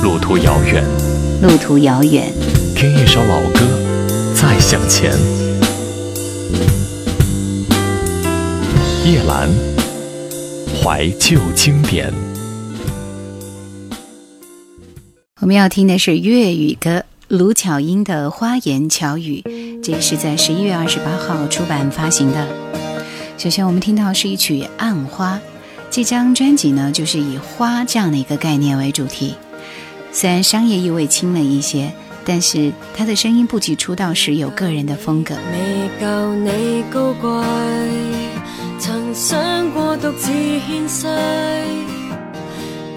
路途遥远，路途遥远，听一首老歌，再向前。叶兰，怀旧经典。我们要听的是粤语歌，卢巧音的《花言巧语》，这是在十一月二十八号出版发行的。首先，我们听到是一曲《暗花》。这张专辑呢，就是以花这样的一个概念为主题。虽然商业意味轻了一些，但是他的声音不及出道时有个人的风格。未够你高贵，曾想过独自献世，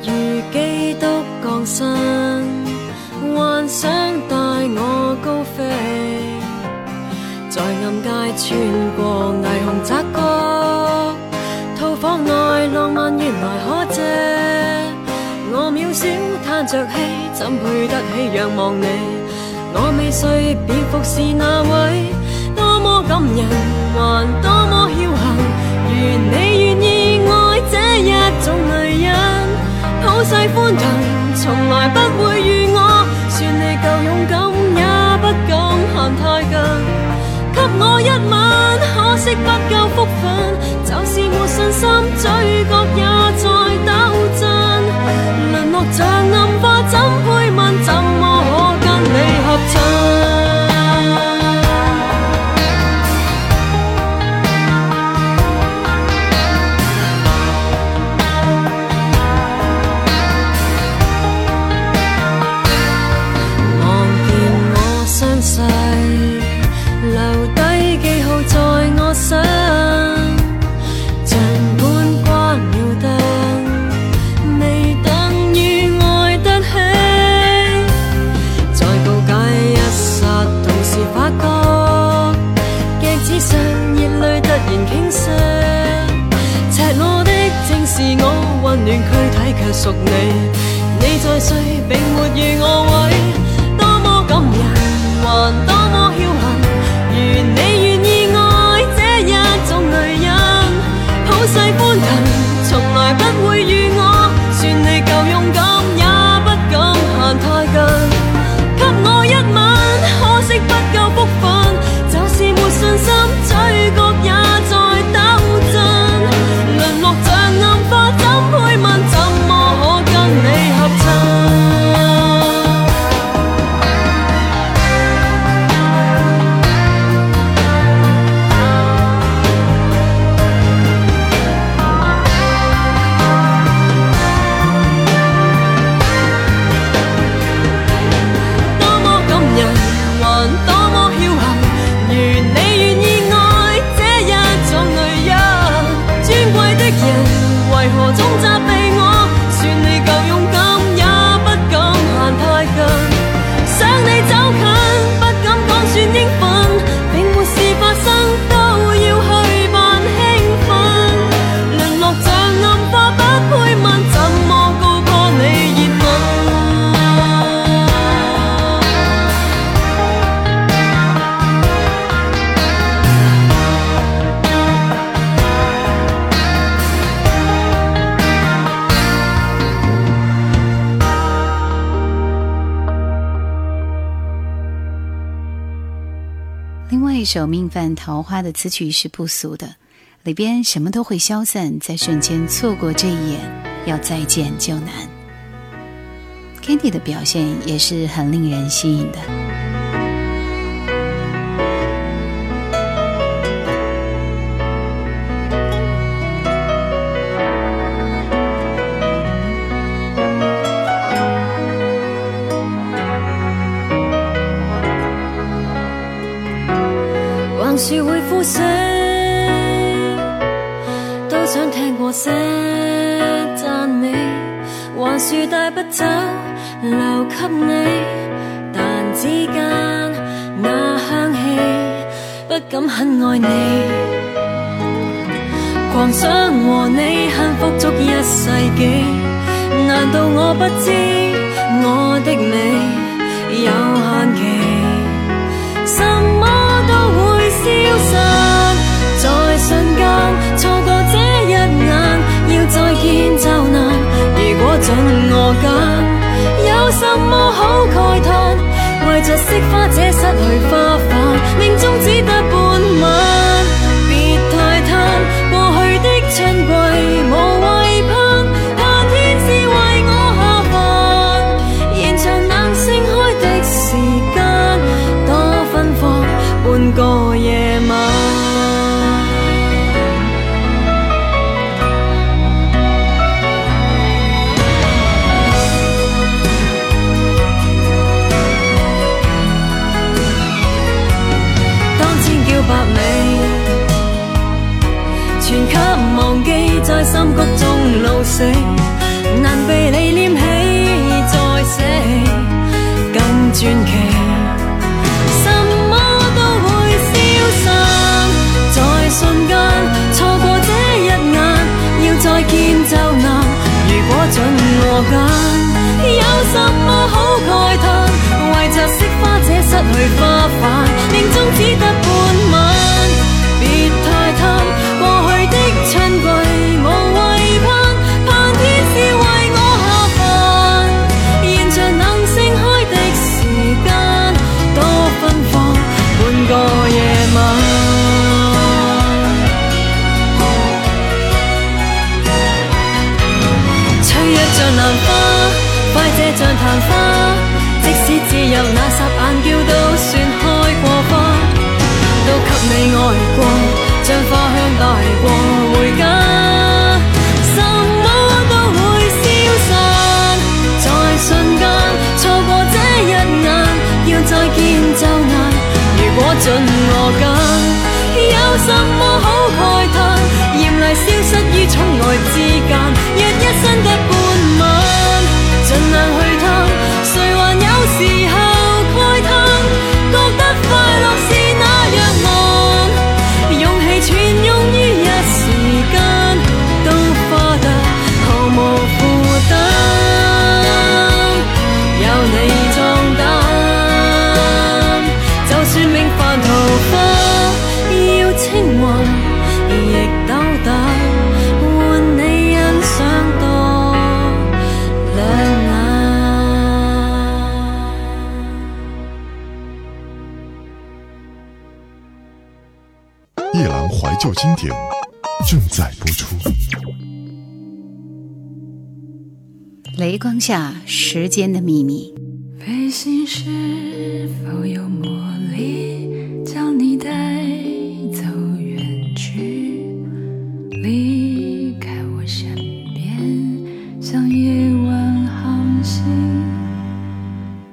如基督降生，幻想带我高飞，在暗街穿过霓虹窄角。套房内浪漫原来可借，我渺小叹着气，怎配得起仰望你？我未睡便服侍那位，多么感人，还多么侥幸。如你愿意爱这一种女人，普世欢腾，从来不会遇我。算你够勇敢，也不敢行太近。给我一吻，可惜不够福分，就是没信心，嘴角也在暗首命犯桃花的词曲是不俗的，里边什么都会消散，在瞬间错过这一眼，要再见就难。Candy 的表现也是很令人吸引的。是会枯死，都想听过些赞美，还是带不走留给你，但之间那香气不敢很爱你，狂想和你着惜花这失去花。在深谷中老死，难被你念起再寫，更传奇。什么都会消散，在瞬间错过这一眼，要再见就难。如果准我揀，有什么好慨嘆？為着惜花者失去花瓣，命中只得旧经典正在播出。雷光下，时间的秘密。飞行是否有魔力，将你带走远去，离开我身边，像夜晚航行。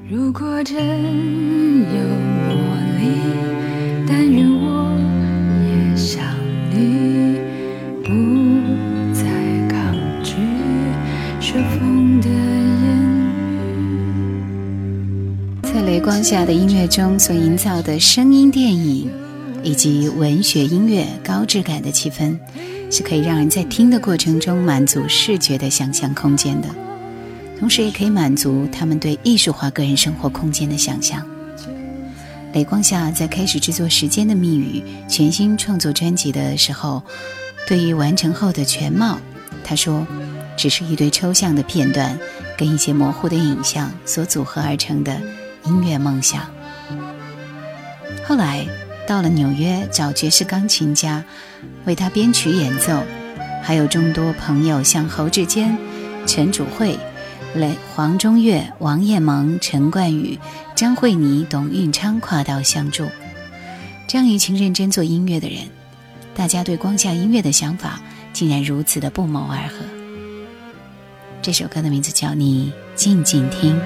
如果真光下的音乐中所营造的声音电影以及文学音乐高质感的气氛，是可以让人在听的过程中满足视觉的想象空间的，同时也可以满足他们对艺术化个人生活空间的想象。雷光下在开始制作《时间的密语》全新创作专辑的时候，对于完成后的全貌，他说，只是一堆抽象的片段跟一些模糊的影像所组合而成的音乐梦想。后来到了纽约找爵士钢琴家为他编曲演奏，还有众多朋友像侯志坚、陈主慧、雷黄中岳、王彦萌、陈冠宇、张慧妮、董运昌跨道相助。这样一群认真做音乐的人，大家对光下音乐的想法竟然如此的不谋而合。这首歌的名字叫《你静静听》。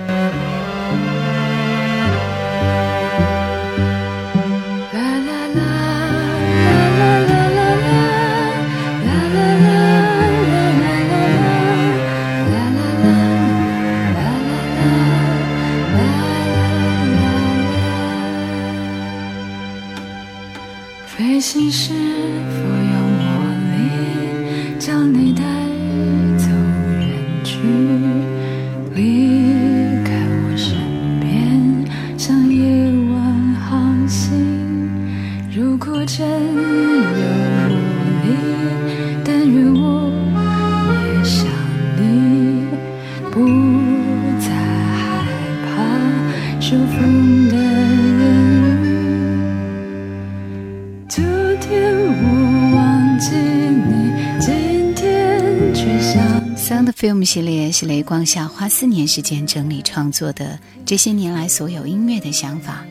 雷光下花四年时间整理创作的这些年来所有音乐的想法。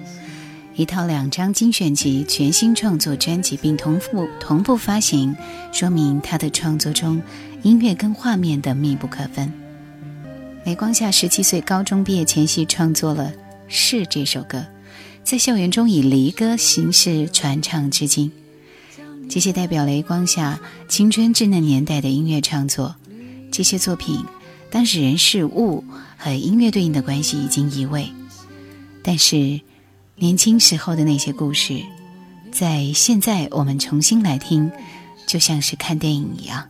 一套两张精选集全新创作专辑并同步同步发行说明他的创作中音乐跟画面的密不可分。雷光下十七岁高中毕业前夕创作了是这首歌在校园中以离歌形式传唱至今。这些代表雷光下青春稚嫩年代的音乐创作这些作品当时人事物和音乐对应的关系已经移位，但是年轻时候的那些故事，在现在我们重新来听，就像是看电影一样。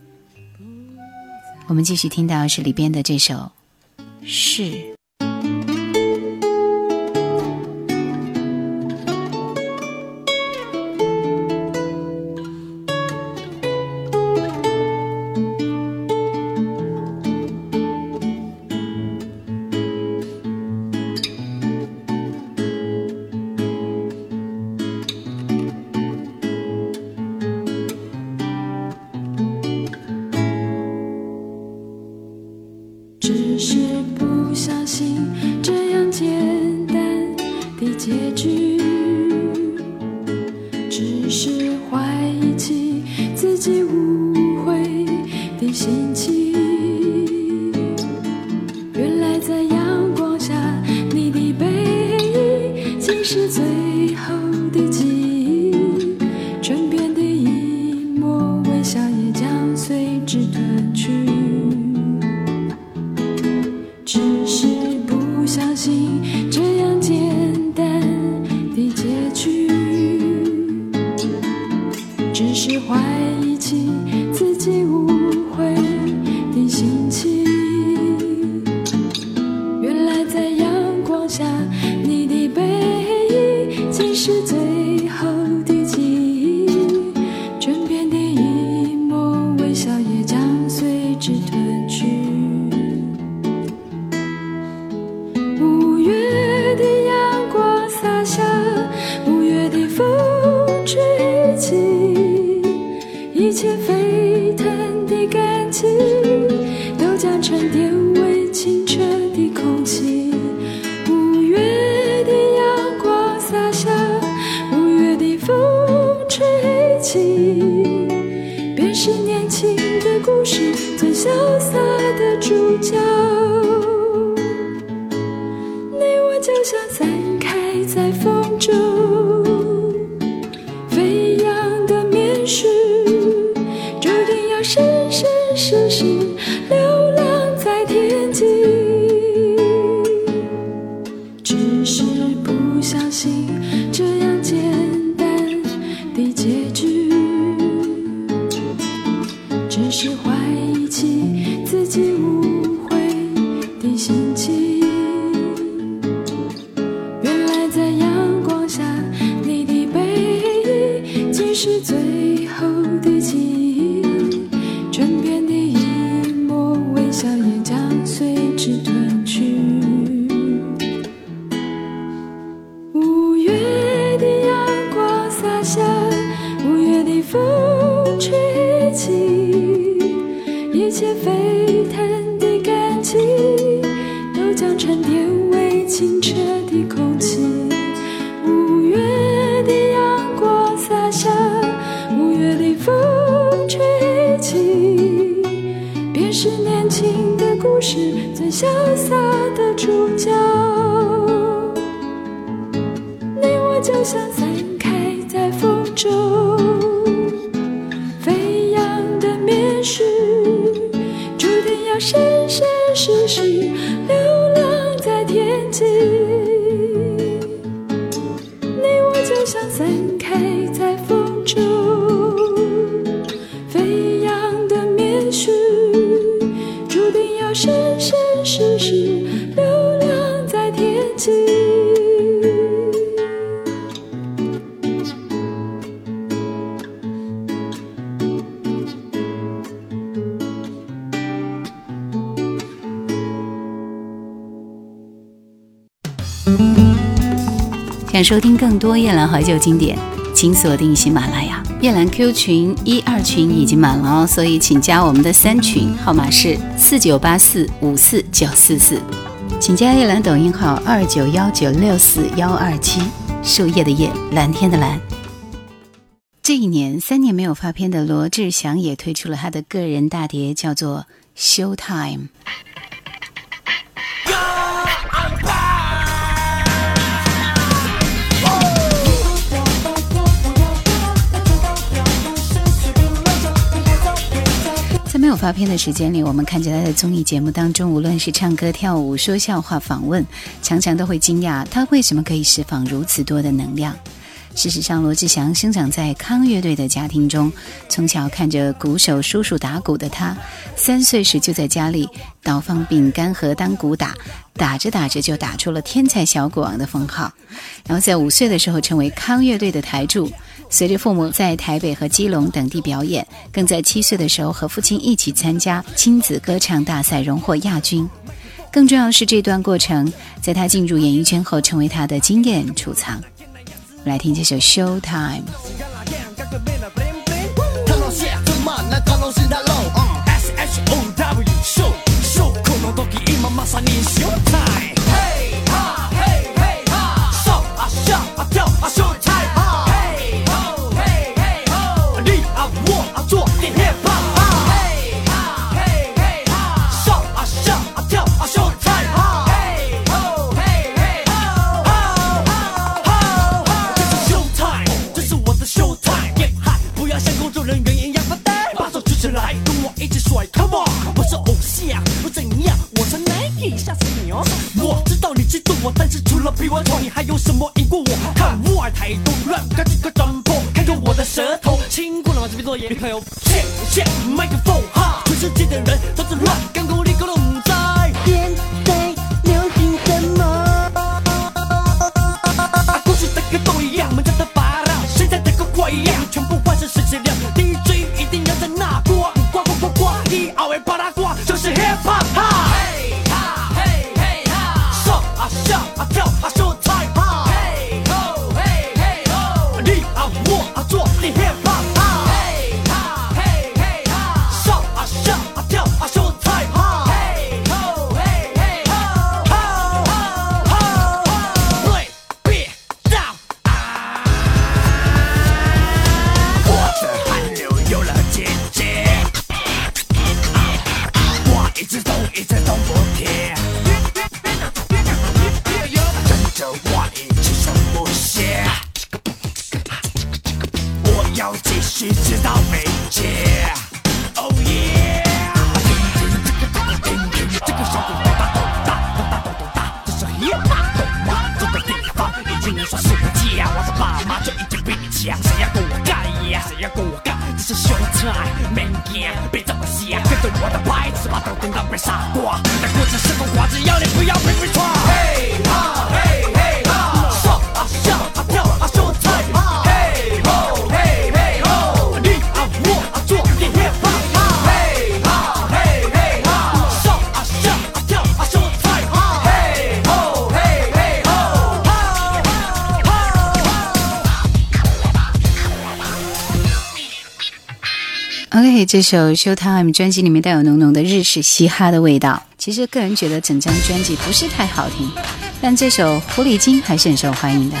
我们继续听到是里边的这首《是》。最潇洒的主角。想收听更多夜兰怀旧经典，请锁定喜马拉雅。夜兰 Q 群一二群已经满了哦，所以请加我们的三群，号码是四九八四五四九四四。请加夜兰抖音号二九幺九六四幺二七，树叶的叶，蓝天的蓝。这一年三年没有发片的罗志祥也推出了他的个人大碟，叫做《Show Time》。发片的时间里，我们看见他在综艺节目当中，无论是唱歌、跳舞、说笑话、访问，常常都会惊讶他为什么可以释放如此多的能量。事实上，罗志祥生长在康乐队的家庭中，从小看着鼓手叔叔打鼓的他，三岁时就在家里倒放饼干盒当鼓打，打着打着就打出了天才小鼓王的封号。然后在五岁的时候成为康乐队的台柱。随着父母在台北和基隆等地表演，更在七岁的时候和父亲一起参加亲子歌唱大赛，荣获亚军。更重要是，这段过程在他进入演艺圈后，成为他的经验储藏。来听这首《Show Time 要像工作人员一样发呆，把手举起来，跟我一起甩，Come on！我是偶像，不怎样，我是 Nike，吓死你哦。我知道你嫉妒我，但是除了皮我丑，你还有什么赢过我？看我爱太多乱，赶紧快转播，看看我的舌头，亲过了吗？这边作业，女朋友，切切麦克风，哈，全世界的人。这首《Showtime》专辑里面带有浓浓的日式嘻哈的味道。其实个人觉得整张专辑不是太好听，但这首《狐狸精》还是很受欢迎的。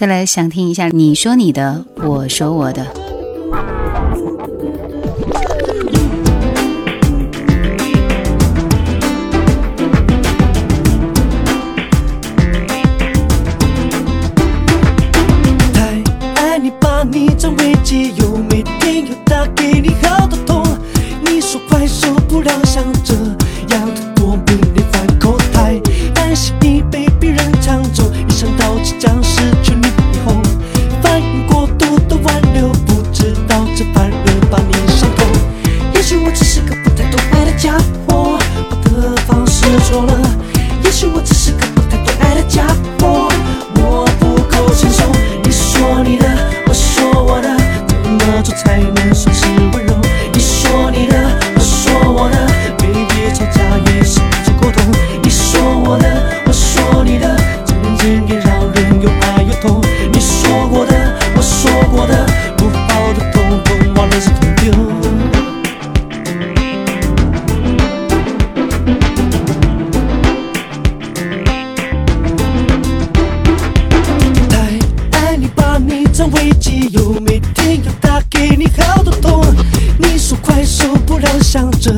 再来想听一下，你说你的，我说我的。太爱你，你，有每天要打给你好多通。你说快受不了，像这样的。理由每天要打给你好多通你说快手不让想这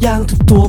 样的多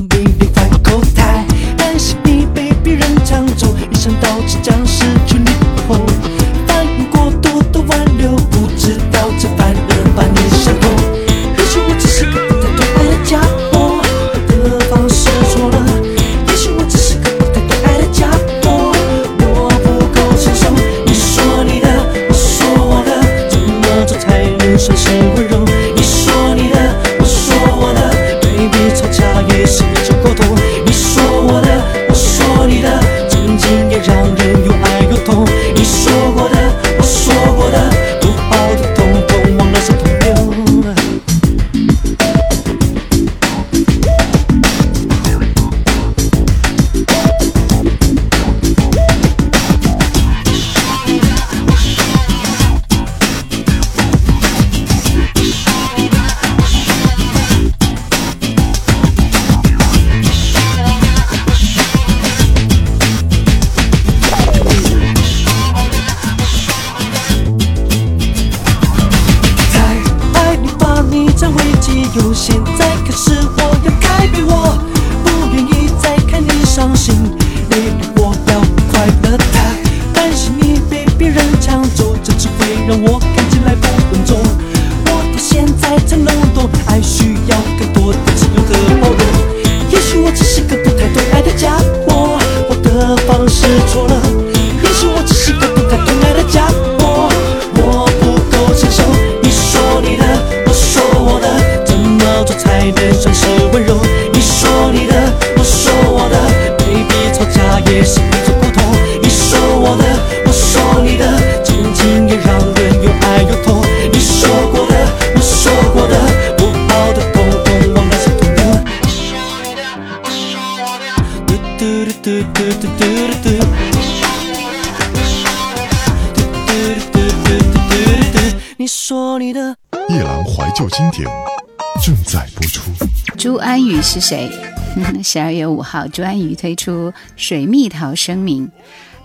正在播出。朱安宇是谁？十二月五号，朱安宇推出水蜜桃声明，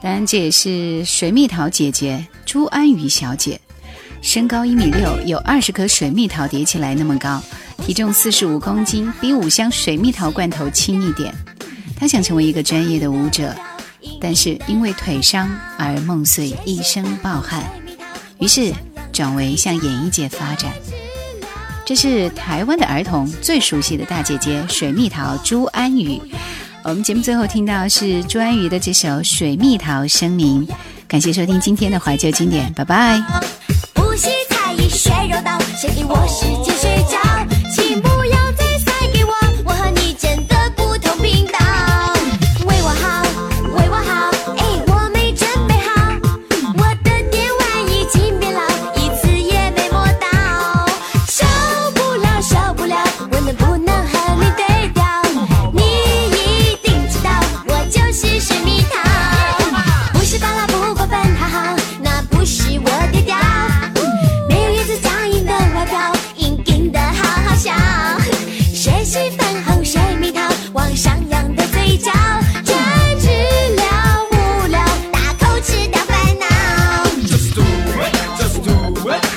当然这也是水蜜桃姐姐朱安宇小姐，身高一米六，有二十颗水蜜桃叠起来那么高，体重四十五公斤，比五箱水蜜桃罐头轻一点。她想成为一个专业的舞者，但是因为腿伤而梦碎，一身抱憾，于是转为向演艺界发展。这是台湾的儿童最熟悉的大姐姐水蜜桃朱安宇。我们节目最后听到是朱安宇的这首《水蜜桃声明》，感谢收听今天的怀旧经典，拜拜。不惜才艺学柔道，谁给我使劲睡觉？起舞 What?